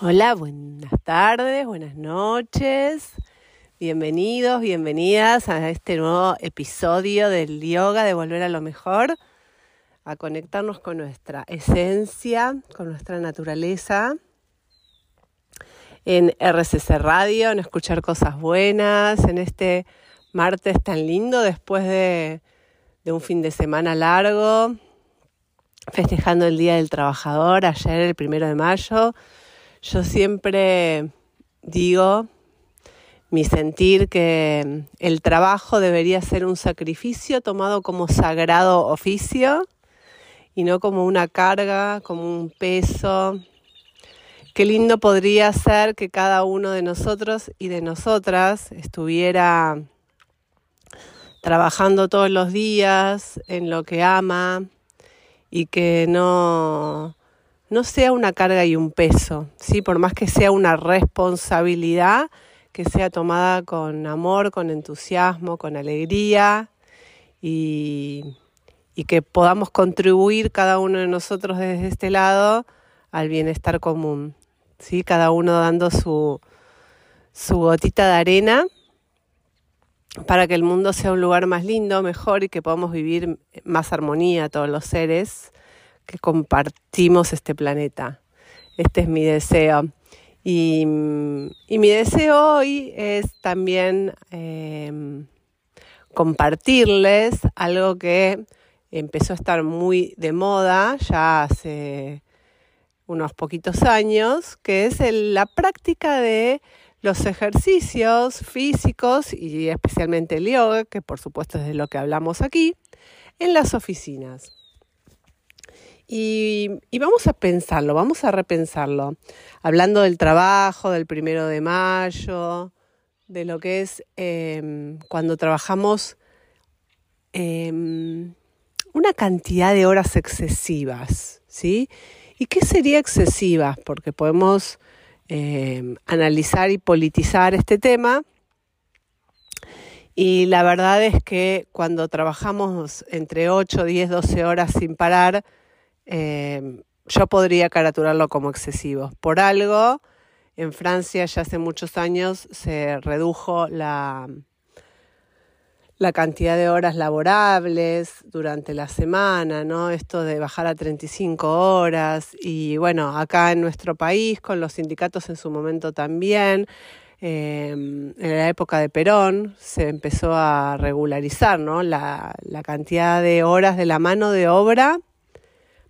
Hola, buenas tardes, buenas noches. Bienvenidos, bienvenidas a este nuevo episodio del yoga de volver a lo mejor, a conectarnos con nuestra esencia, con nuestra naturaleza, en RCC Radio, en escuchar cosas buenas, en este martes tan lindo después de, de un fin de semana largo, festejando el Día del Trabajador, ayer el primero de mayo yo siempre digo mi sentir que el trabajo debería ser un sacrificio tomado como sagrado oficio y no como una carga, como un peso. Qué lindo podría ser que cada uno de nosotros y de nosotras estuviera trabajando todos los días en lo que ama y que no no sea una carga y un peso, ¿sí? por más que sea una responsabilidad que sea tomada con amor, con entusiasmo, con alegría y, que podamos contribuir cada uno de nosotros desde este lado al bienestar común, ¿sí? cada uno dando su, su gotita de arena para que el mundo sea un lugar más lindo, mejor y que podamos vivir más armonía todos los seres que compartimos este planeta. Este es mi deseo. Y, mi deseo hoy es también em, compartirles algo que empezó a estar muy de moda ya hace unos poquitos años, que es la práctica de los ejercicios físicos y especialmente el yoga, que por supuesto es de lo que hablamos aquí, en las oficinas. Y, vamos a pensarlo, vamos a repensarlo, hablando del trabajo, del primero de mayo, de lo que es em, cuando trabajamos em, una cantidad de horas excesivas, ¿sí? ¿Y qué sería excesivas? Porque podemos em, analizar y politizar este tema. Y la verdad es que cuando trabajamos entre 8, 10, 12 horas sin parar, Em, yo podría caraturarlo como excesivo. Por algo, en Francia ya hace muchos años se redujo la, la cantidad de horas laborables durante la semana, ¿no? Esto de bajar a 35 horas y bueno, acá en nuestro país con los sindicatos en su momento también, em, en la época de Perón se empezó a regularizar, ¿no? La, la cantidad de horas de la mano de obra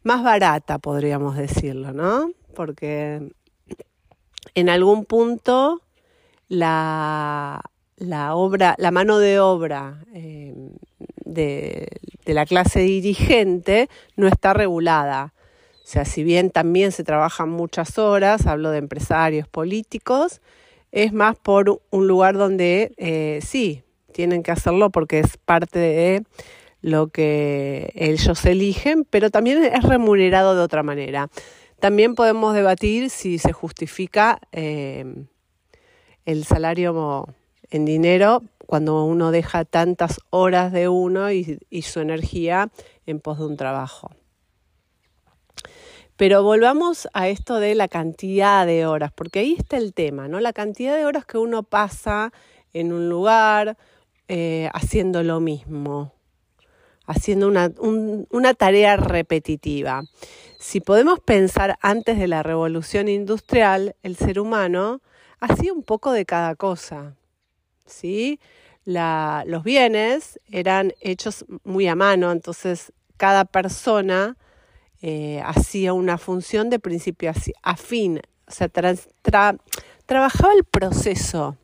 más barata, podríamos decirlo, ¿no? Porque en algún punto la, la obra, la mano de obra em, de, de la clase dirigente no está regulada. O sea, si bien también se trabajan muchas horas, hablo de empresarios políticos, es más por un lugar donde eh, sí, tienen que hacerlo porque es parte de lo que ellos eligen, pero también es remunerado de otra manera. También podemos debatir si se justifica eh, el salario en dinero cuando uno deja tantas horas de uno y, su energía en pos de un trabajo. Pero volvamos a esto de la cantidad de horas, porque ahí está el tema, ¿no? La cantidad de horas que uno pasa en un lugar eh, haciendo lo mismo haciendo una, tarea repetitiva. Si podemos pensar antes de la revolución industrial, el ser humano hacía un poco de cada cosa. ¿sí? los bienes eran hechos muy a mano, entonces cada persona eh, hacía una función de principio a, fin, o sea, trabajaba el proceso.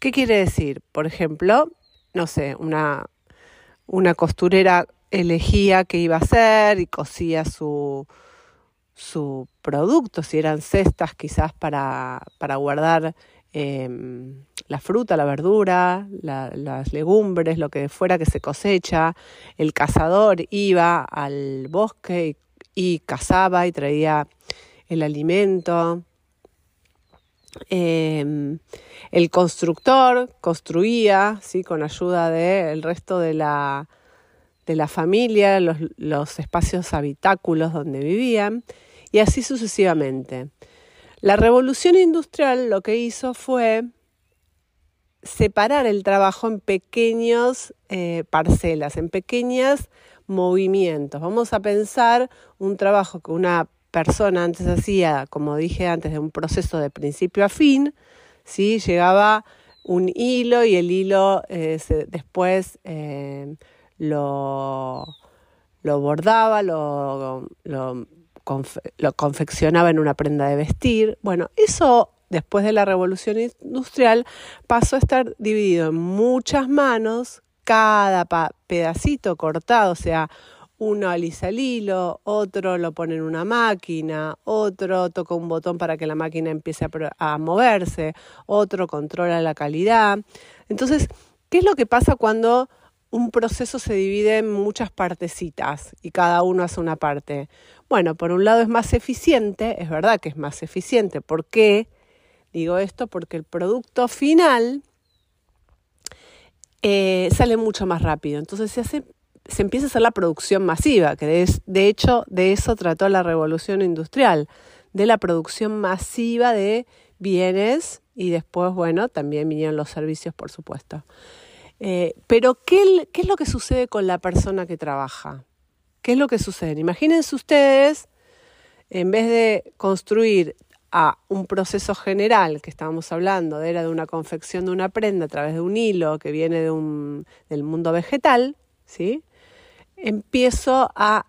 ¿Qué quiere decir? Por ejemplo, no sé, una, una costurera elegía qué iba a hacer y cosía su, su producto, si eran cestas quizás para, para guardar em, la fruta, la verdura, las legumbres, lo que fuera que se cosecha. El cazador iba al bosque y, cazaba y traía el alimento. Em, el constructor construía, ¿sí? con ayuda del resto de la, de la familia, los, espacios habitáculos donde vivían, y así sucesivamente. La revolución industrial lo que hizo fue separar el trabajo en pequeñas eh, parcelas, en pequeños movimientos. Vamos a pensar un trabajo que una persona antes hacía, como dije antes, de un proceso de principio a fin, ¿sí? llegaba un hilo y el hilo eh, después eh, lo, lo, bordaba, lo, lo lo confeccionaba en una prenda de vestir. Bueno, eso después de la revolución industrial pasó a estar dividido en muchas manos, cada pedacito cortado, o sea, uno alisa el hilo, otro lo pone en una máquina, otro toca un botón para que la máquina empiece a, moverse, otro controla la calidad. Entonces, ¿qué es lo que pasa cuando un proceso se divide en muchas partecitas y cada uno hace una parte. Bueno, por un lado es más eficiente, es verdad que es más eficiente. ¿Por qué digo esto? Porque el producto final eh, sale mucho más rápido. Entonces se, hace, se empieza a hacer la producción masiva, que de, de hecho de eso trató la revolución industrial, de la producción masiva de bienes y después, bueno, también vinieron los servicios, por supuesto. Eh, pero, ¿qué, es lo que sucede con la persona que trabaja? ¿Qué es lo que sucede? Imagínense ustedes, en vez de construir a un proceso general que estábamos hablando, era de una confección de una prenda a través de un hilo que viene de un, del mundo vegetal, ¿sí? Empiezo a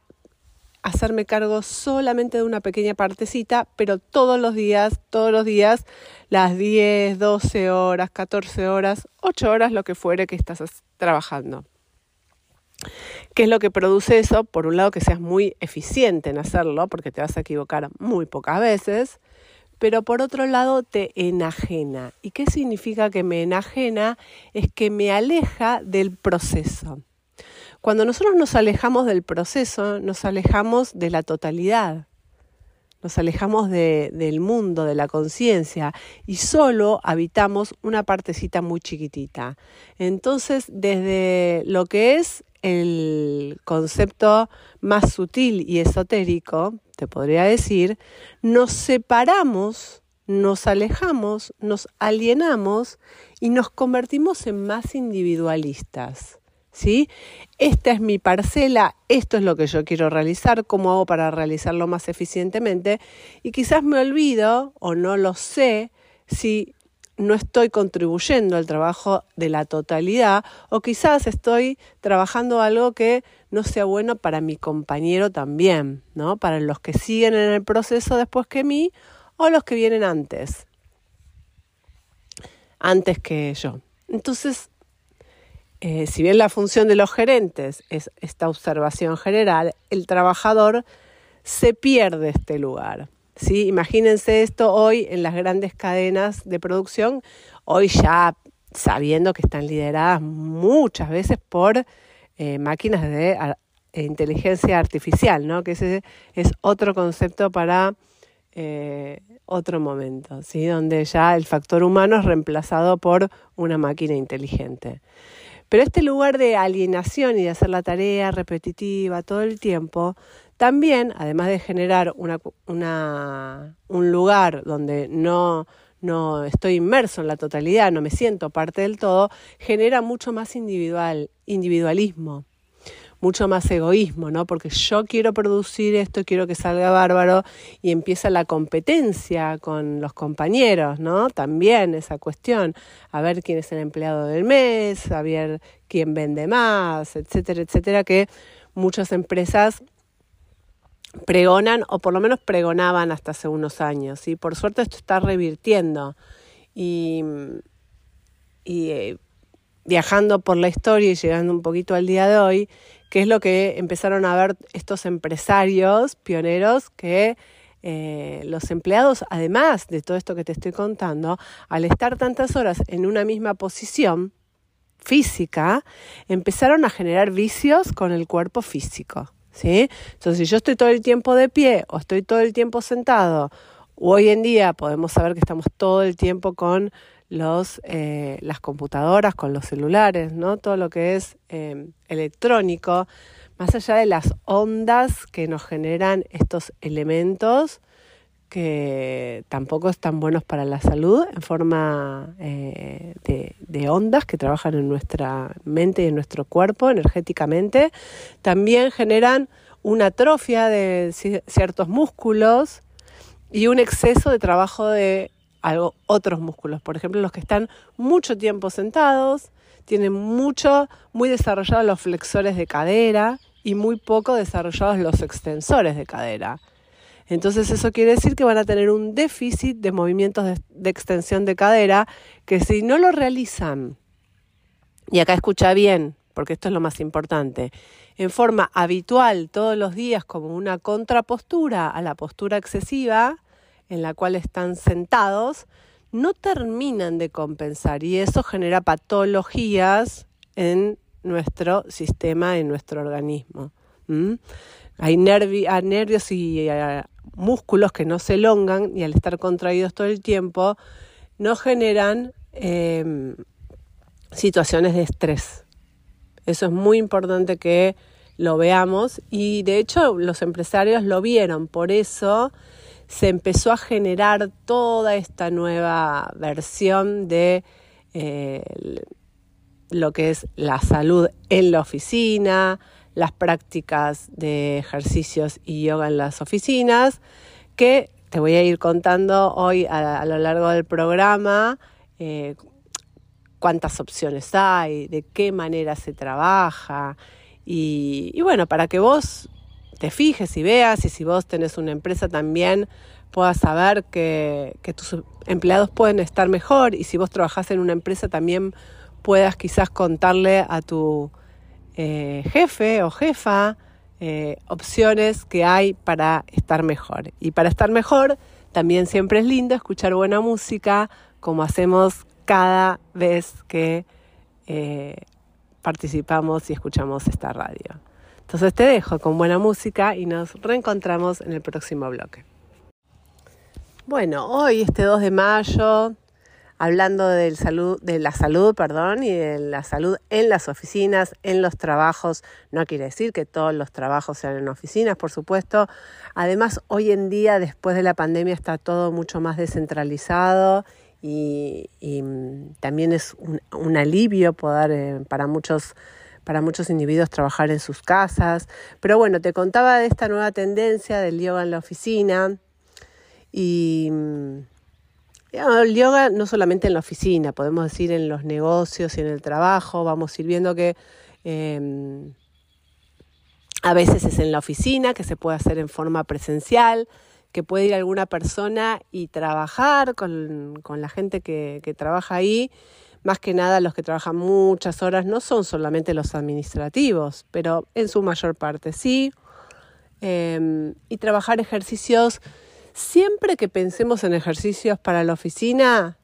hacerme cargo solamente de una pequeña partecita, pero todos los días, todos los días, las 10, 12 horas, 14 horas, 8 horas, lo que fuere que estás trabajando. ¿Qué es lo que produce eso? Por un lado, que seas muy eficiente en hacerlo, porque te vas a equivocar muy pocas veces, pero por otro lado te enajena. ¿Y qué significa que me enajena? Es que me aleja del proceso. Cuando nosotros nos alejamos del proceso, nos alejamos de la totalidad, nos alejamos del mundo, de la conciencia y solo habitamos una partecita muy chiquitita. Entonces, desde lo que es el concepto más sutil y esotérico, te podría decir, nos separamos, nos alejamos, nos alienamos y nos convertimos en más individualistas. ¿Sí? Esta es mi parcela, esto es lo que yo quiero realizar, cómo hago para realizarlo más eficientemente y quizás me olvido o no lo sé si no estoy contribuyendo al trabajo de la totalidad o quizás estoy trabajando algo que no sea bueno para mi compañero también, ¿no? Para los que siguen en el proceso después que mí o los que vienen antes, antes que yo. Entonces, eh, si bien la función de los gerentes es esta observación general, el trabajador se pierde este lugar. ¿sí? Imagínense esto hoy en las grandes cadenas de producción, hoy ya sabiendo que están lideradas muchas veces por eh, máquinas de inteligencia artificial, ¿no? que ese es otro concepto para eh, otro momento, ¿sí? donde ya el factor humano es reemplazado por una máquina inteligente. Pero este lugar de alienación y de hacer la tarea repetitiva todo el tiempo, también, además de generar una, un lugar donde no, no estoy inmerso en la totalidad, no me siento parte del todo, genera mucho más individual, individualismo mucho más egoísmo, ¿no? Porque yo quiero producir esto, quiero que salga bárbaro y empieza la competencia con los compañeros, ¿no? También esa cuestión, a ver quién es el empleado del mes, a ver quién vende más, etcétera, etcétera, que muchas empresas pregonan o por lo menos pregonaban hasta hace unos años, y por suerte esto está revirtiendo y, y eh, viajando por la historia y llegando un poquito al día de hoy, que es lo que empezaron a ver estos empresarios pioneros que eh, los empleados, además de todo esto que te estoy contando, al estar tantas horas en una misma posición física, empezaron a generar vicios con el cuerpo físico. ¿sí? Entonces, si yo estoy todo el tiempo de pie o estoy todo el tiempo sentado, hoy en día podemos saber que estamos todo el tiempo con eh, las computadoras, con los celulares, ¿no? Todo lo que es em, electrónico, más allá de las ondas que nos generan estos elementos que tampoco están buenos para la salud en forma eh, de, ondas que trabajan en nuestra mente y en nuestro cuerpo energéticamente. También generan una atrofia de ciertos músculos y un exceso de trabajo de otros músculos. Por ejemplo, los que están mucho tiempo sentados, tienen mucho, muy desarrollados los flexores de cadera y muy poco desarrollados los extensores de cadera. Entonces eso quiere decir que van a tener un déficit de movimientos de, extensión de cadera que si no lo realizan, y acá escucha bien, porque esto es lo más importante, en forma habitual todos los días como una contrapostura a la postura excesiva en la cual están sentados, no terminan de compensar y eso genera patologías en nuestro sistema, en nuestro organismo. Hay nervios y músculos que no se elongan y al estar contraídos todo el tiempo no generan em, situaciones de estrés. Eso es muy importante que lo veamos y de hecho los empresarios lo vieron, por eso se empezó a generar toda esta nueva versión de eh, lo que es la salud en la oficina, las prácticas de ejercicios y yoga en las oficinas, que te voy a ir contando hoy a, lo largo del programa eh, cuántas opciones hay, de qué manera se trabaja. Y, bueno, para que vos te fijes y veas y si vos tenés una empresa también puedas saber que, tus empleados pueden estar mejor y si vos trabajás en una empresa también puedas quizás contarle a tu eh, jefe o jefa eh, opciones que hay para estar mejor. Y para estar mejor también siempre es lindo escuchar buena música como hacemos cada vez que eh, participamos y escuchamos esta radio. Entonces te dejo con buena música y nos reencontramos en el próximo bloque. Bueno, hoy este 2 de mayo hablando de la salud, perdón, y de la salud en las oficinas, en los trabajos. No quiere decir que todos los trabajos sean en oficinas, por supuesto. Además, hoy en día, después de la pandemia, está todo mucho más descentralizado y, también es un, alivio poder eh, para muchos para muchos individuos trabajar en sus casas. Pero bueno, te contaba de esta nueva tendencia del yoga en la oficina y el yoga no solamente en la oficina, podemos decir en los negocios y en el trabajo, vamos a ir viendo que em, a veces es en la oficina, que se puede hacer en forma presencial, que puede ir alguna persona y trabajar con, la gente que, trabaja ahí. Más que nada los que trabajan muchas horas no son solamente los administrativos, pero en su mayor parte sí. Em, y trabajar ejercicios Siempre que pensemos en ejercicios para la oficina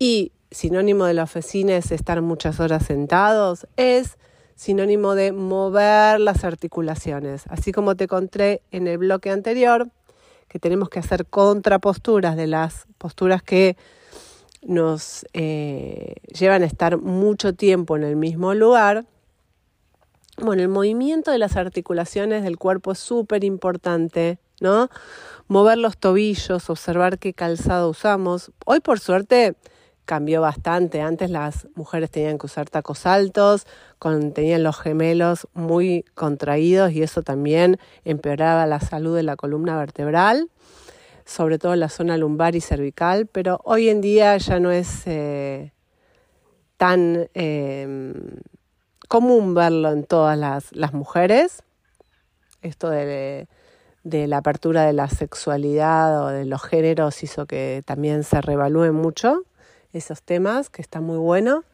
y sinónimo de la oficina es estar muchas horas sentados, es sinónimo de mover las articulaciones. Así como te conté en el bloque anterior, que tenemos que hacer contraposturas de las posturas que nos eh, llevan a estar mucho tiempo en el mismo lugar. Bueno, el movimiento de las articulaciones del cuerpo es súper importante, ¿no? mover los tobillos, observar qué calzado usamos. Hoy por suerte cambió bastante. Antes las mujeres tenían que usar tacos altos, tenían los gemelos muy contraídos y eso también empeoraba la salud de la columna vertebral, sobre todo en la zona lumbar y cervical, pero hoy en día ya no es eh, tan em, común verlo en todas las, mujeres. Esto de de la apertura de la sexualidad o de los géneros hizo que también se revalúen mucho esos temas, que está muy bueno.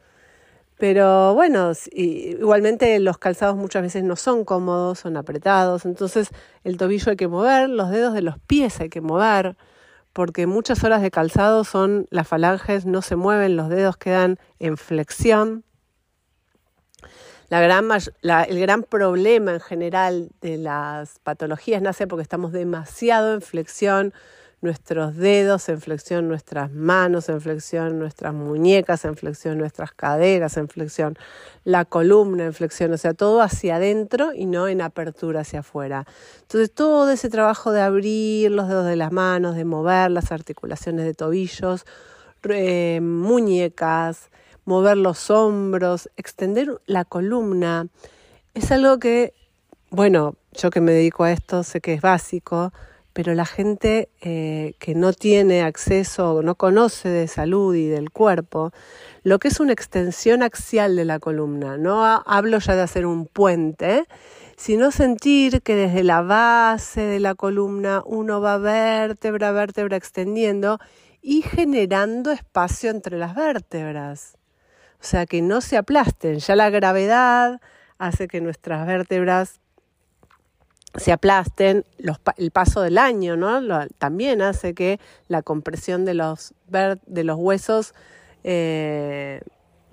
Pero bueno, igualmente los calzados muchas veces no son cómodos, son apretados, entonces el tobillo hay que mover, los dedos de los pies hay que mover, porque muchas horas de calzado son las falanges no se mueven, los dedos quedan en flexión. La gran, el gran problema en general de las patologías nace porque estamos demasiado en flexión, nuestros dedos en flexión, nuestras manos en flexión, nuestras muñecas en flexión, nuestras caderas en flexión, la columna en flexión, o sea, todo hacia adentro y no en apertura hacia afuera. Entonces, todo ese trabajo de abrir los dedos de las manos, de mover las articulaciones de tobillos, muñecas, mover los hombros, extender la columna, es algo que, bueno, yo que me dedico a esto sé que es básico, pero la gente eh, que no tiene acceso o no conoce de salud y del cuerpo, lo que es una extensión axial de la columna, no hablo ya de hacer un puente, sino sentir que desde la base de la columna uno va vértebra a vértebra extendiendo y generando espacio entre las vértebras. O sea, que no se aplasten. Ya la gravedad hace que nuestras vértebras se aplasten, el paso del año, ¿no? también hace que la compresión de los, de los huesos eh,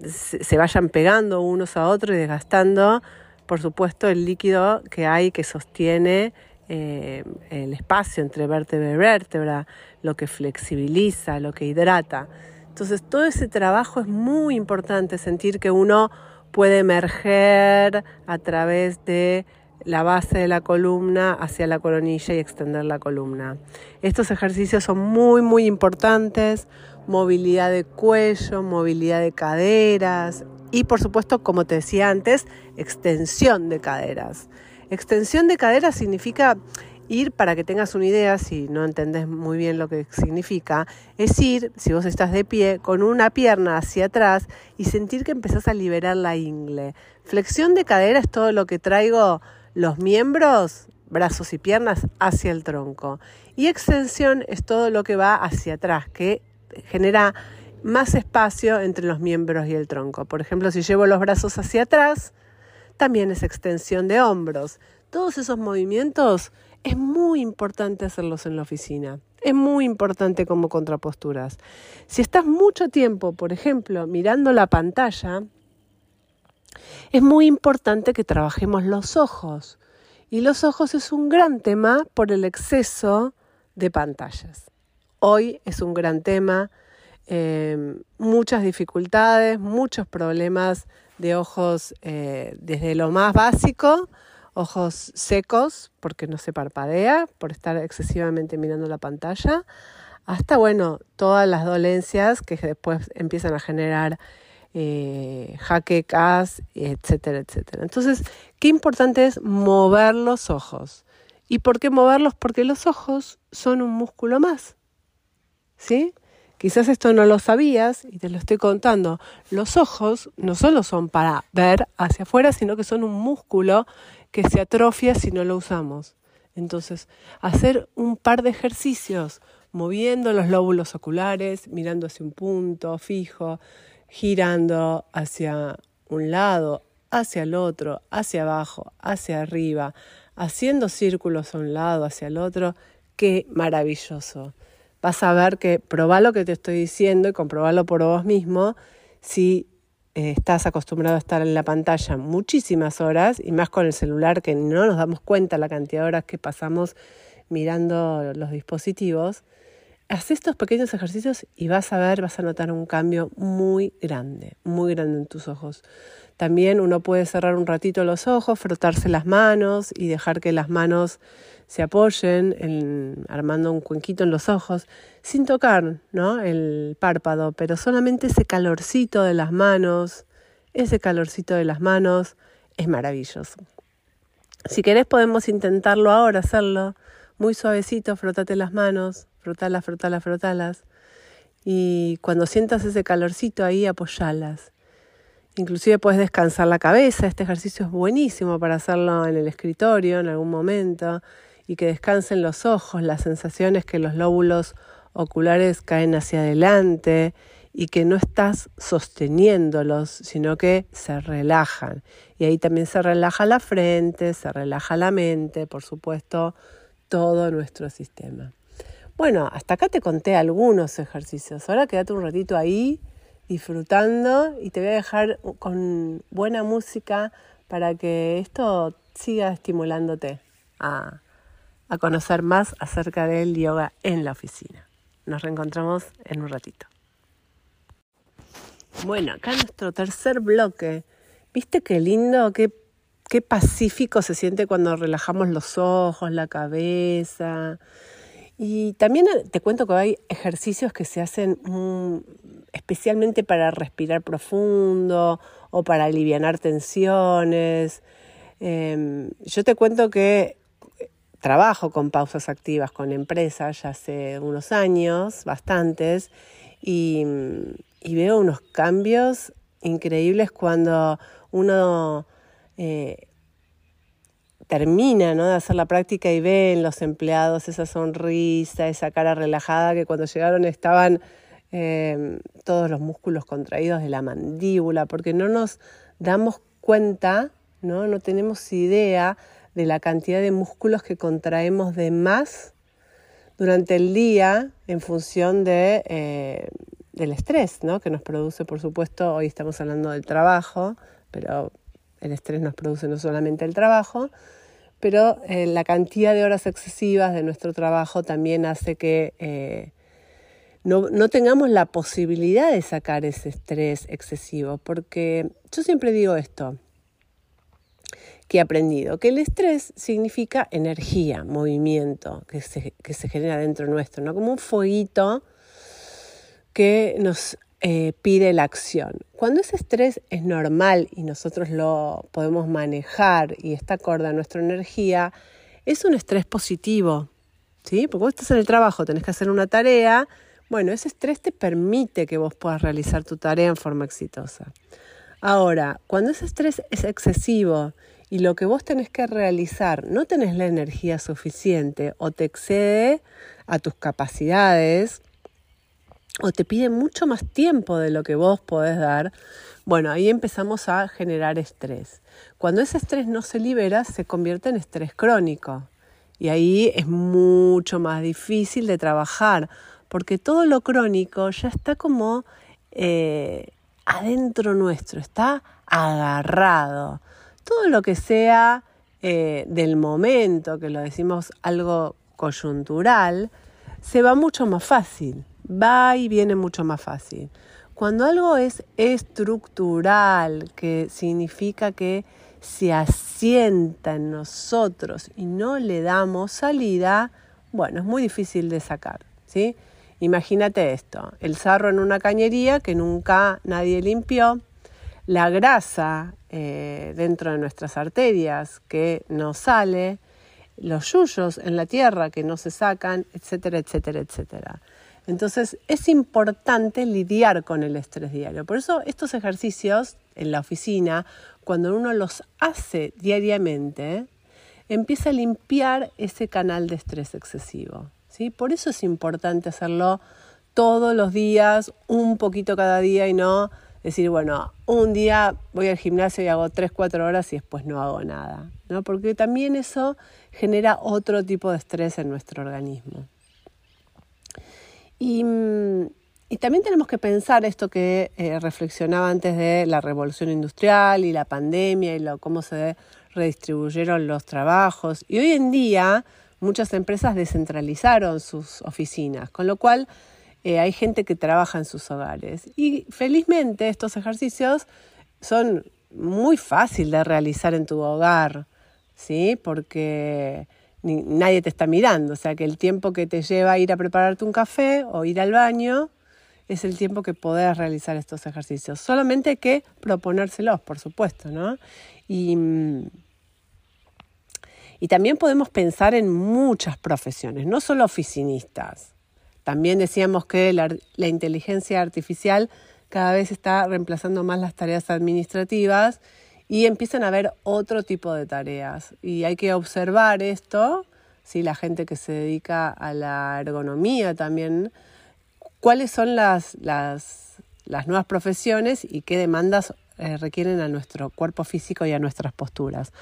se, vayan pegando unos a otros y desgastando, por supuesto, el líquido que hay que sostiene eh, el espacio entre vértebra y vértebra, lo que flexibiliza, lo que hidrata. Entonces, todo ese trabajo es muy importante, sentir que uno puede emerger a través de la base de la columna hacia la coronilla y extender la columna. Estos ejercicios son muy, muy importantes. Movilidad de cuello, movilidad de caderas y por supuesto, como te decía antes, extensión de caderas. Extensión de caderas significa ir, para que tengas una idea, si no entendés muy bien lo que significa, es ir, si vos estás de pie, con una pierna hacia atrás y sentir que empezás a liberar la ingle. Flexión de cadera es todo lo que traigo los miembros, brazos y piernas hacia el tronco. Y extensión es todo lo que va hacia atrás, que genera más espacio entre los miembros y el tronco. Por ejemplo, si llevo los brazos hacia atrás, también es extensión de hombros. Todos esos movimientos es muy importante hacerlos en la oficina. Es muy importante como contraposturas. Si estás mucho tiempo, por ejemplo, mirando la pantalla, es muy importante que trabajemos los ojos. Y los ojos es un gran tema por el exceso de pantallas. Hoy es un gran tema, eh, muchas dificultades, muchos problemas de ojos eh, desde lo más básico, ojos secos porque no se parpadea, por estar excesivamente mirando la pantalla, hasta, bueno, todas las dolencias que después empiezan a generar eh, jaquecas, etcétera, etcétera. Entonces, qué importante es mover los ojos. ¿Y por qué moverlos? Porque los ojos son un músculo más. ¿Sí? Quizás esto no lo sabías y te lo estoy contando. Los ojos no solo son para ver hacia afuera, sino que son un músculo que se atrofia si no lo usamos. Entonces, hacer un par de ejercicios moviendo los lóbulos oculares, mirando hacia un punto fijo, girando hacia un lado, hacia el otro, hacia abajo, hacia arriba, haciendo círculos a un lado, hacia el otro, qué maravilloso. Vas a ver que probá lo que te estoy diciendo y comprobalo por vos mismo si eh, estás acostumbrado a estar en la pantalla muchísimas horas y más con el celular que no nos damos cuenta la cantidad de horas que pasamos mirando los dispositivos haz estos pequeños ejercicios y vas a ver, vas a notar un cambio muy grande, muy grande en tus ojos. También uno puede cerrar un ratito los ojos, frotarse las manos y dejar que las manos se apoyen en, armando un cuenquito en los ojos sin tocar ¿no? el párpado, pero solamente ese calorcito de las manos, ese calorcito de las manos es maravilloso. Si querés podemos intentarlo ahora, hacerlo muy suavecito, frótate las manos, frotalas, frotalas, frotalas. Y cuando sientas ese calorcito ahí, apoyalas. Inclusive puedes descansar la cabeza. Este ejercicio es buenísimo para hacerlo en el escritorio en algún momento y que descansen los ojos. La sensación es que los lóbulos oculares caen hacia adelante y que no estás sosteniéndolos, sino que se relajan. Y ahí también se relaja la frente, se relaja la mente, por supuesto, todo nuestro sistema. Bueno, hasta acá te conté algunos ejercicios. Ahora quédate un ratito ahí disfrutando y te voy a dejar con buena música para que esto siga estimulándote a, a conocer más acerca del yoga en la oficina. Nos reencontramos en un ratito. Bueno, acá nuestro tercer bloque. ¿Viste qué lindo, qué, qué pacífico se siente cuando relajamos los ojos, la cabeza? Y también te cuento que hay ejercicios que se hacen mm, especialmente para respirar profundo o para aliviar tensiones. Em, yo te cuento que trabajo con pausas activas con empresas ya hace unos años, bastantes, y, veo unos cambios increíbles cuando uno eh, termina de hacer la práctica y ve en los empleados esa sonrisa, esa cara relajada que cuando llegaron estaban em, todos los músculos contraídos de la mandíbula, porque no nos damos cuenta, no, no tenemos idea de la cantidad de músculos que contraemos de más durante el día en función de, eh, del estrés ¿no? que nos produce, por supuesto, hoy estamos hablando del trabajo, pero el estrés nos produce no solamente el trabajo, pero eh, la cantidad de horas excesivas de nuestro trabajo también hace que eh, no, no, tengamos la posibilidad de sacar ese estrés excesivo, porque yo siempre digo esto, que he aprendido, que el estrés significa energía, movimiento que se, que se genera dentro nuestro, ¿no? como un fueguito que nos eh, pide la acción. Cuando ese estrés es normal y nosotros lo podemos manejar y está acorde a nuestra energía, es un estrés positivo, ¿sí? Porque vos estás en el trabajo, tenés que hacer una tarea, bueno, ese estrés te permite que vos puedas realizar tu tarea en forma exitosa. Ahora, cuando ese estrés es excesivo y lo que vos tenés que realizar no tenés la energía suficiente o te excede a tus capacidades o te pide mucho más tiempo de lo que vos podés dar, bueno, ahí empezamos a generar estrés. Cuando ese estrés no se libera, se convierte en estrés crónico. Y ahí es mucho más difícil de trabajar, porque todo lo crónico ya está como eh, adentro nuestro, está agarrado todo lo que sea eh, del momento, que lo decimos algo coyuntural, se va mucho más fácil, va y viene mucho más fácil. Cuando algo es estructural, que significa que se asienta en nosotros y no le damos salida, bueno, es muy difícil de sacar, ¿sí? Imagínate esto, el sarro en una cañería que nunca nadie limpió, la grasa eh, dentro de nuestras arterias que no sale, los yuyos en la tierra que no se sacan, etcétera, etcétera, etcétera. Entonces es importante lidiar con el estrés diario. Por eso estos ejercicios en la oficina, cuando uno los hace diariamente, empieza a limpiar ese canal de estrés excesivo. ¿sí? Por eso es importante hacerlo todos los días, un poquito cada día y no decir, bueno, un día voy al gimnasio y hago 3, 4 horas y después no hago nada, ¿no? Porque también eso genera otro tipo de estrés en nuestro organismo. Y, también tenemos que pensar esto que eh, reflexionaba antes de la revolución industrial y la pandemia y lo, cómo se redistribuyeron los trabajos. Y hoy en día muchas empresas descentralizaron sus oficinas, con lo cual eh, hay gente que trabaja en sus hogares. Y felizmente estos ejercicios son muy fáciles de realizar en tu hogar, ¿sí? Porque nadie te está mirando, o sea que el tiempo que te lleva ir a prepararte un café o ir al baño es el tiempo que podés realizar estos ejercicios. Solamente hay que proponérselos, por supuesto, ¿no? Y, y también podemos pensar en muchas profesiones, no solo oficinistas. También decíamos que la, inteligencia artificial cada vez está reemplazando más las tareas administrativas y empiezan a haber otro tipo de tareas. Y hay que observar esto, ¿sí? la gente que se dedica a la ergonomía también, cuáles son las, las, nuevas profesiones y qué demandas eh, requieren a nuestro cuerpo físico y a nuestras posturas.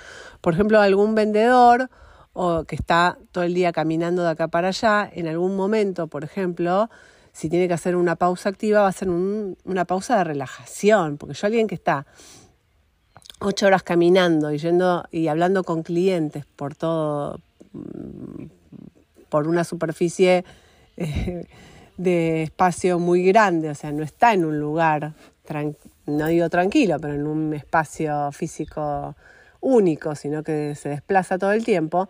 Por ejemplo, algún vendedor o que está todo el día caminando de acá para allá, en algún momento, por ejemplo, si tiene que hacer una pausa activa, va a ser una pausa de relajación, porque yo alguien que está ocho horas caminando y yendo y hablando con clientes por todo, mm, por una superficie eh, de espacio muy grande, o sea, no está en un lugar, no digo tranquilo, pero en un espacio físico único, sino que se desplaza todo el tiempo.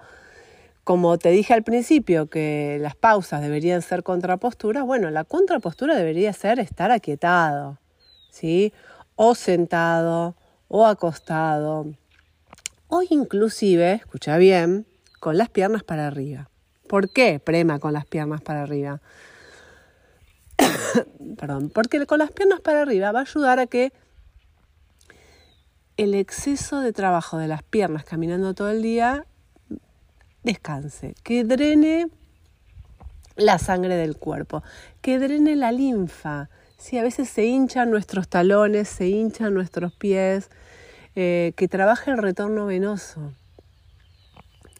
Como te dije al principio que las pausas deberían ser contraposturas, bueno, la contrapostura debería ser estar aquietado, ¿sí? O sentado, o acostado, o inclusive, escucha bien, con las piernas para arriba. ¿Por qué prema con las piernas para arriba? Perdón, porque con las piernas para arriba va a ayudar a que el exceso de trabajo de las piernas caminando todo el día descanse, que drene la sangre del cuerpo, que drene la linfa. Si a veces se hinchan nuestros talones, se hinchan nuestros pies, eh, que trabaje el retorno venoso.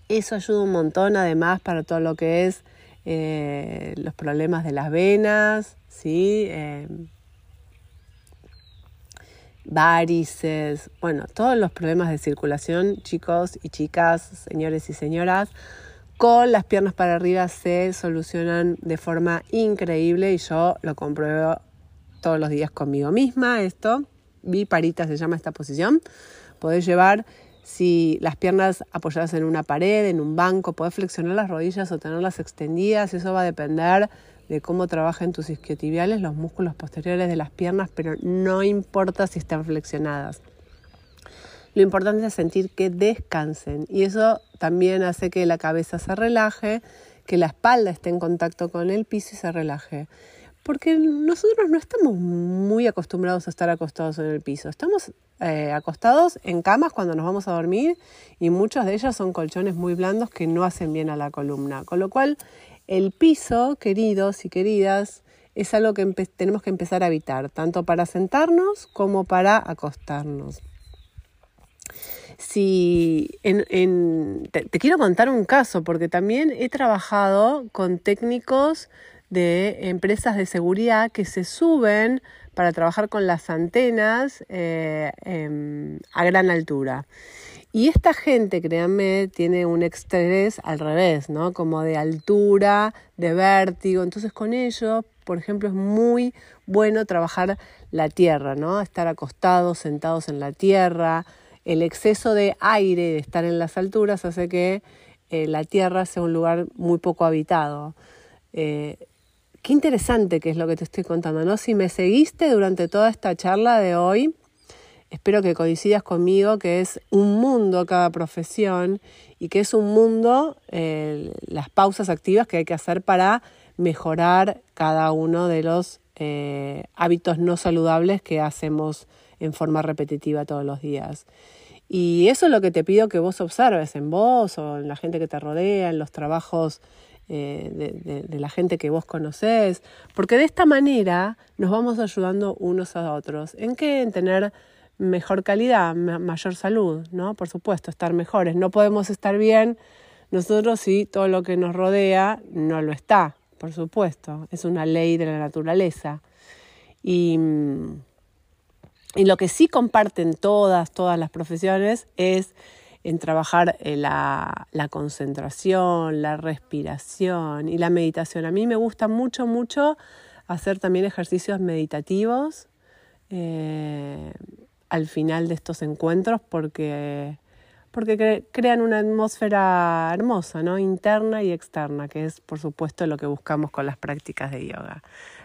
Eso ayuda un montón además para todo lo que es eh, los problemas de las venas, ¿sí? Eh, varices, bueno, todos los problemas de circulación, chicos y chicas, señores y señoras, con las piernas para arriba se solucionan de forma increíble y yo lo compruebo todos los días conmigo misma esto. Biparita se llama esta posición. Podés llevar si las piernas apoyadas en una pared, en un banco, podés flexionar las rodillas o tenerlas extendidas, eso va a depender de cómo trabajan tus isquiotibiales, los músculos posteriores de las piernas, pero no importa si están flexionadas. Lo importante es sentir que descansen y eso también hace que la cabeza se relaje, que la espalda esté en contacto con el piso y se relaje. Porque nosotros no estamos muy acostumbrados a estar acostados en el piso. Estamos eh, acostados en camas cuando nos vamos a dormir y muchas de ellas son colchones muy blandos que no hacen bien a la columna. Con lo cual el piso, queridos y queridas, es algo que tenemos que empezar a evitar, tanto para sentarnos como para acostarnos. Si te, quiero contar un caso, porque también he trabajado con técnicos de empresas de seguridad que se suben para trabajar con las antenas eh, a gran altura. Y esta gente, créanme, tiene un estrés al revés, ¿no? Como de altura, de vértigo. Entonces con ello, por ejemplo, es muy bueno trabajar la tierra, ¿no? Estar acostados, sentados en la tierra. El exceso de aire de estar en las alturas hace que eh, la tierra sea un lugar muy poco habitado. Eh, qué interesante que es lo que te estoy contando, ¿no? Si me seguiste durante toda esta charla de hoy, espero que coincidas conmigo que es un mundo cada profesión y que es un mundo eh, las pausas activas que hay que hacer para mejorar cada uno de los eh, hábitos no saludables que hacemos en forma repetitiva todos los días. Y eso es lo que te pido que vos observes en vos o en la gente que te rodea, en los trabajos eh, de, la gente que vos conocés, porque de esta manera nos vamos ayudando unos a otros. ¿En qué? En tener mejor calidad, mayor salud, ¿no? Por supuesto, estar mejores. No podemos estar bien nosotros si todo lo que nos rodea no lo está, por supuesto. Es una ley de la naturaleza. Y, y lo que sí comparten todas, todas las profesiones es en trabajar eh, la, la, concentración, la respiración y la meditación. A mí me gusta mucho, mucho hacer también ejercicios meditativos. Eh, al final de estos encuentros porque, porque crean una atmósfera hermosa, ¿no? interna y externa, que es por supuesto lo que buscamos con las prácticas de yoga.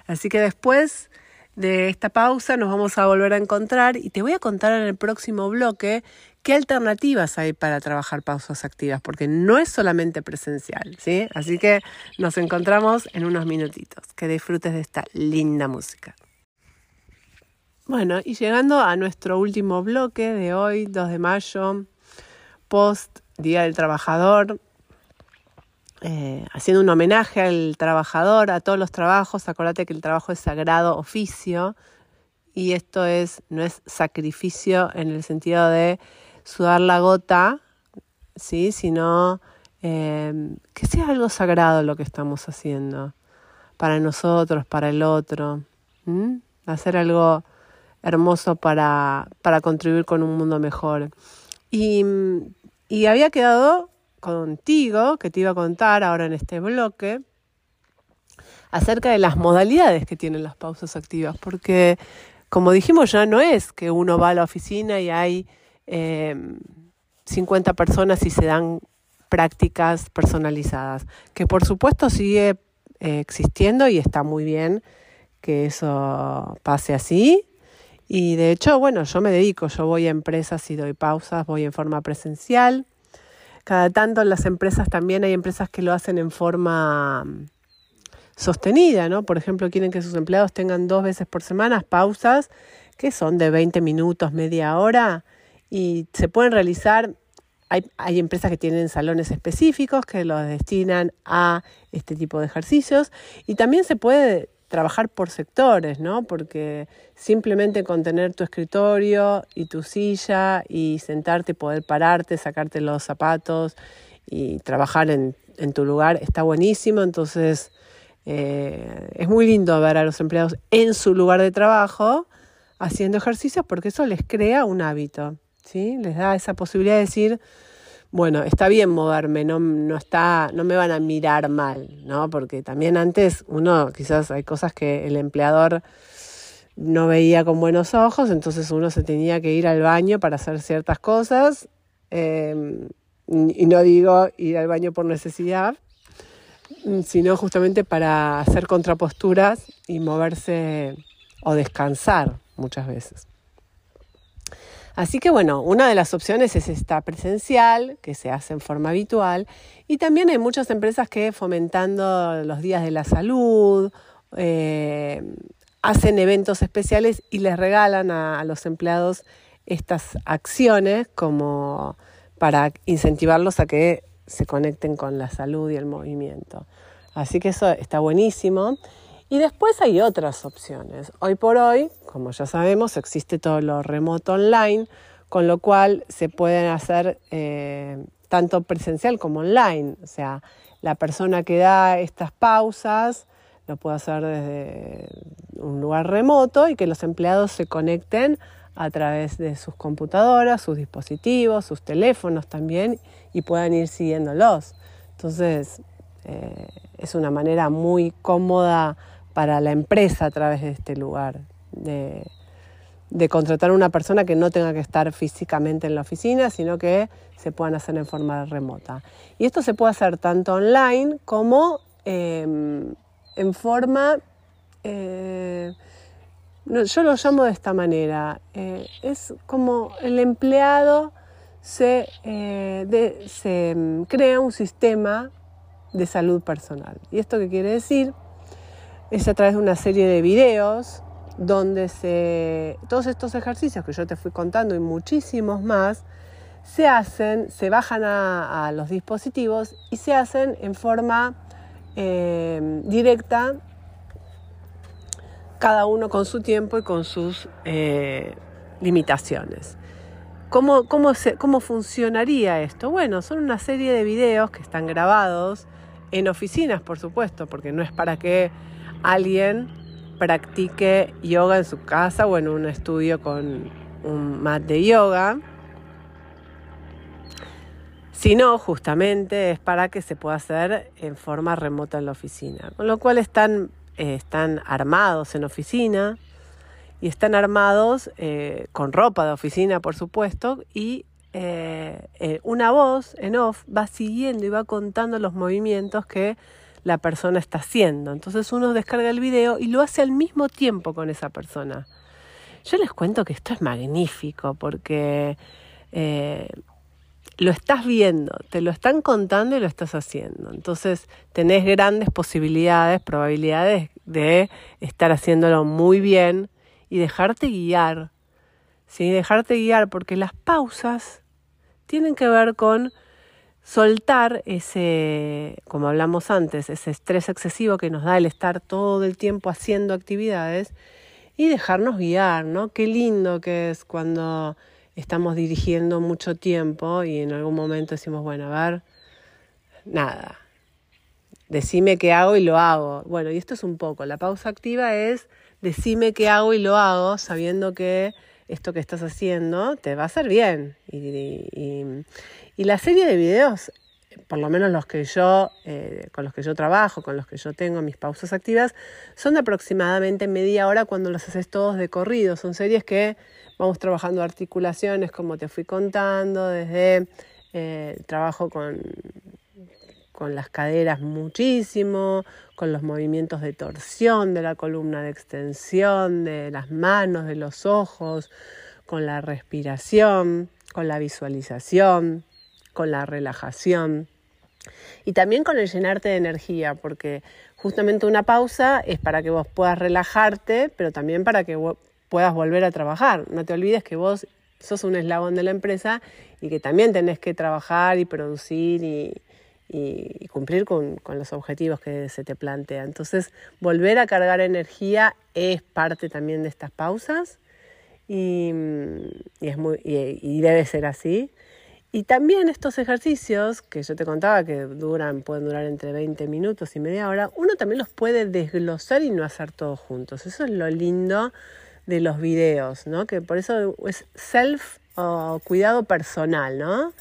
Así que después de esta pausa nos vamos a volver a encontrar y te voy a contar en el próximo bloque qué alternativas hay para trabajar pausas activas, porque no es solamente presencial, ¿sí? Así que nos encontramos en unos minutitos. Que disfrutes de esta linda música. Bueno, y llegando a nuestro último bloque de hoy, 2 de mayo, post Día del Trabajador, eh, haciendo un homenaje al trabajador, a todos los trabajos. Acordate que el trabajo es sagrado oficio y esto es, no es sacrificio en el sentido de sudar la gota, ¿sí? sino eh, que sea algo sagrado lo que estamos haciendo para nosotros, para el otro. Hacer algo hermoso para, para contribuir con un mundo mejor. Y, y había quedado contigo, que te iba a contar ahora en este bloque, acerca de las modalidades que tienen las pausas activas, porque como dijimos ya no es que uno va a la oficina y hay 50 em, personas y se dan prácticas personalizadas, que por supuesto sigue eh, existiendo y está muy bien que eso pase así. Y de hecho, bueno, yo me dedico, yo voy a empresas y doy pausas, voy en forma presencial. Cada tanto en las empresas también hay empresas que lo hacen en forma sostenida, ¿no? Por ejemplo, quieren que sus empleados tengan dos veces por semana pausas que son de 20 minutos, media hora, y se pueden realizar, hay, hay empresas que tienen salones específicos que los destinan a este tipo de ejercicios, y también se puede trabajar por sectores, ¿no? Porque simplemente con tener tu escritorio y tu silla y sentarte, poder pararte, sacarte los zapatos y trabajar en, en tu lugar está buenísimo. Entonces, eh, es muy lindo ver a los empleados en su lugar de trabajo haciendo ejercicios porque eso les crea un hábito, ¿sí? Les da esa posibilidad de decir, bueno, está bien moverme, no, no, está, no me van a mirar mal, ¿no? Porque también antes uno, quizás hay cosas que el empleador no veía con buenos ojos, entonces uno se tenía que ir al baño para hacer ciertas cosas, eh, y no digo ir al baño por necesidad, sino justamente para hacer contraposturas y moverse o descansar muchas veces. Así que bueno, una de las opciones es esta presencial, que se hace en forma habitual, y también hay muchas empresas que fomentando los días de la salud, eh, hacen eventos especiales y les regalan a los empleados estas acciones como para incentivarlos a que se conecten con la salud y el movimiento. Así que eso está buenísimo. Y después hay otras opciones. Hoy por hoy, como ya sabemos, existe todo lo remoto online, con lo cual se pueden hacer eh, tanto presencial como online. O sea, la persona que da estas pausas lo puede hacer desde un lugar remoto y que los empleados se conecten a través de sus computadoras, sus dispositivos, sus teléfonos también y puedan ir siguiéndolos. Entonces, eh, es una manera muy cómoda para la empresa a través de este lugar, de, contratar a una persona que no tenga que estar físicamente en la oficina, sino que se puedan hacer en forma remota. Y esto se puede hacer tanto online como em, en forma... Eh, yo lo llamo de esta manera. Eh, es como el empleado se, eh, se mm, crea un sistema de salud personal. ¿Y esto qué quiere decir? Es a través de una serie de videos donde se, todos estos ejercicios que yo te fui contando y muchísimos más se hacen, se bajan a, los dispositivos y se hacen en forma eh, directa cada uno con su tiempo y con sus eh, limitaciones. ¿Cómo, cómo funcionaría esto? Bueno, son una serie de videos que están grabados en oficinas, por supuesto, porque no es para que alguien practique yoga en su casa o en un estudio con un mat de yoga, sino justamente es para que se pueda hacer en forma remota en la oficina, con lo cual están eh, están armados en oficina y están armados eh, con ropa de oficina, por supuesto, y eh, una voz en off va siguiendo y va contando los movimientos que la persona está haciendo. Entonces uno descarga el video y lo hace al mismo tiempo con esa persona. Yo les cuento que esto es magnífico porque lo estás viendo, te lo están contando y lo estás haciendo. Entonces tenés grandes posibilidades, probabilidades de estar haciéndolo muy bien y dejarte guiar. ¿sí? Dejarte guiar porque las pausas tienen que ver con soltar ese, como hablamos antes, ese estrés excesivo que nos da el estar todo el tiempo haciendo actividades y dejarnos guiar, ¿no? Qué lindo que es cuando estamos dirigiendo mucho tiempo y en algún momento decimos, bueno, a ver, nada, decime qué hago y lo hago. Bueno, y esto es un poco, la pausa activa es decime qué hago y lo hago sabiendo que esto que estás haciendo te va a hacer bien. La serie de videos por lo menos los que yo, eh, con los que yo trabajo, con los que yo tengo mis pausas activas, son de aproximadamente media hora cuando los haces todos de corrido. Son series que vamos trabajando articulaciones, como te fui contando, desde eh, trabajo con, con las caderas muchísimo, con los movimientos de torsión de la columna, de extensión de las manos, de los ojos, con la respiración, con la visualización, con la relajación. Y también con el llenarte de energía, porque justamente una pausa es para que vos puedas relajarte, pero también para que puedas volver a trabajar. No te olvides que vos sos un eslabón de la empresa y que también tenés que trabajar y producir y, cumplir con, los objetivos que se te plantean. Entonces, volver a cargar energía es parte también de estas pausas y, es muy, y debe ser así. Y también estos ejercicios que yo te contaba que duran, pueden durar entre 20 minutos y media hora, uno también los puede desglosar y no hacer todos juntos. Eso es lo lindo de los videos, ¿no? Que por eso es self o cuidado personal, ¿no?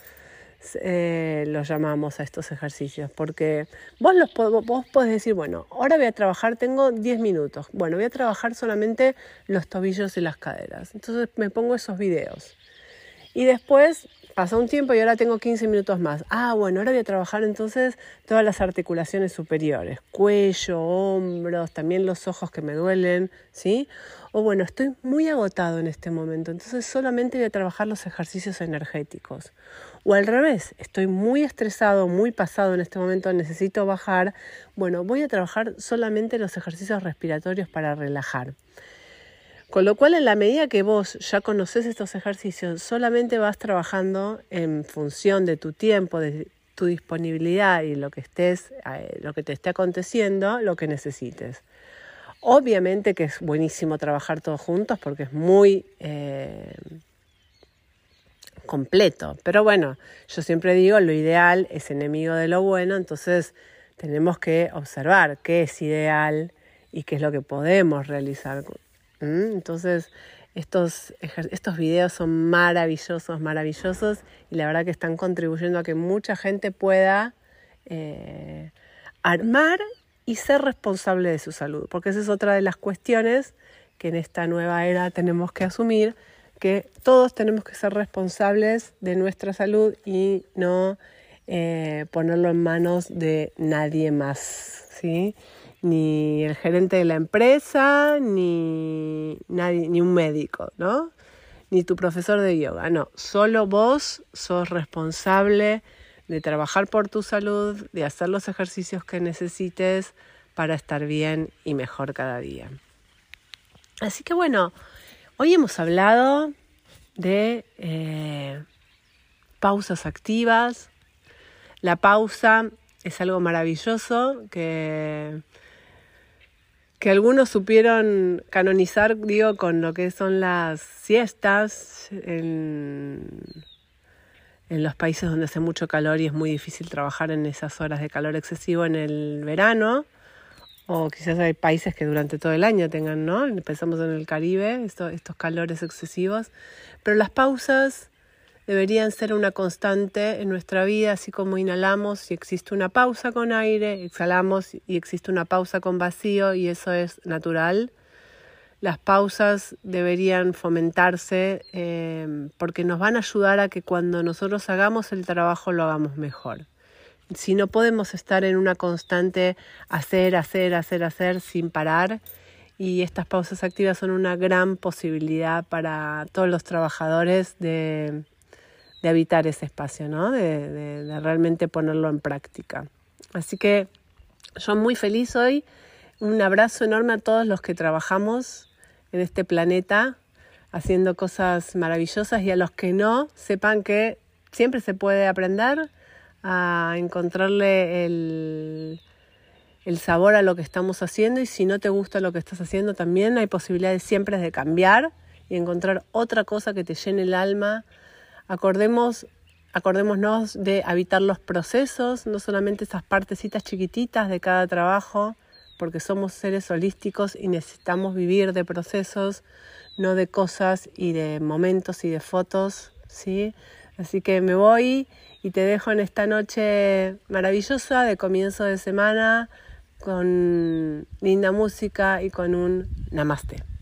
Eh, los llamamos a estos ejercicios, porque vos, los, vos podés decir, bueno, ahora voy a trabajar, tengo 10 minutos, bueno, voy a trabajar solamente los tobillos y las caderas, entonces me pongo esos videos. Y después Pasó un tiempo y ahora tengo 15 minutos más. Ah, bueno, ahora voy a trabajar entonces todas las articulaciones superiores, cuello, hombros, también los ojos que me duelen, ¿sí? O bueno, estoy muy agotado en este momento, entonces solamente voy a trabajar los ejercicios energéticos. O al revés, estoy muy estresado, muy pasado en este momento, necesito bajar. Bueno, voy a trabajar solamente los ejercicios respiratorios para relajar. Con lo cual, en la medida que vos ya conoces estos ejercicios, solamente vas trabajando en función de tu tiempo, de tu disponibilidad y lo que estés, eh, lo que te esté aconteciendo, lo que necesites. Obviamente que es buenísimo trabajar todos juntos porque es muy eh, completo. Pero bueno, yo siempre digo, lo ideal es enemigo de lo bueno, entonces tenemos que observar qué es ideal y qué es lo que podemos realizar entonces, estos, estos videos son maravillosos, maravillosos y la verdad que están contribuyendo a que mucha gente pueda eh, armar y ser responsable de su salud, porque esa es otra de las cuestiones que en esta nueva era tenemos que asumir, que todos tenemos que ser responsables de nuestra salud y no eh, ponerlo en manos de nadie más, ¿sí? Ni el gerente de la empresa, ni nadie, ni un médico, ¿no? Ni tu profesor de yoga, no. Solo vos sos responsable de trabajar por tu salud, de hacer los ejercicios que necesites para estar bien y mejor cada día. Así que bueno, hoy hemos hablado de eh, pausas activas. La pausa es algo maravilloso que que algunos supieron canonizar, digo, con lo que son las siestas en, los países donde hace mucho calor y es muy difícil trabajar en esas horas de calor excesivo en el verano, o quizás hay países que durante todo el año tengan, ¿no? Pensamos en el Caribe, estos calores excesivos, pero las pausas deberían ser una constante en nuestra vida, así como inhalamos y existe una pausa con aire, exhalamos y existe una pausa con vacío y eso es natural. Las pausas deberían fomentarse eh, porque nos van a ayudar a que cuando nosotros hagamos el trabajo lo hagamos mejor. Si no podemos estar en una constante hacer, hacer, hacer, hacer sin parar, y estas pausas activas son una gran posibilidad para todos los trabajadores de, de habitar ese espacio, ¿no? De, realmente ponerlo en práctica. Así que yo muy feliz hoy. Un abrazo enorme a todos los que trabajamos en este planeta haciendo cosas maravillosas y a los que no, sepan que siempre se puede aprender a encontrarle el, el sabor a lo que estamos haciendo y si no te gusta lo que estás haciendo también hay posibilidades siempre de cambiar y encontrar otra cosa que te llene el alma Acordemos, acordémonos de habitar los procesos, no solamente esas partecitas chiquititas de cada trabajo, porque somos seres holísticos y necesitamos vivir de procesos, no de cosas y de momentos y de fotos, ¿sí? Así que me voy y te dejo en esta noche maravillosa de comienzo de semana con linda música y con un namaste.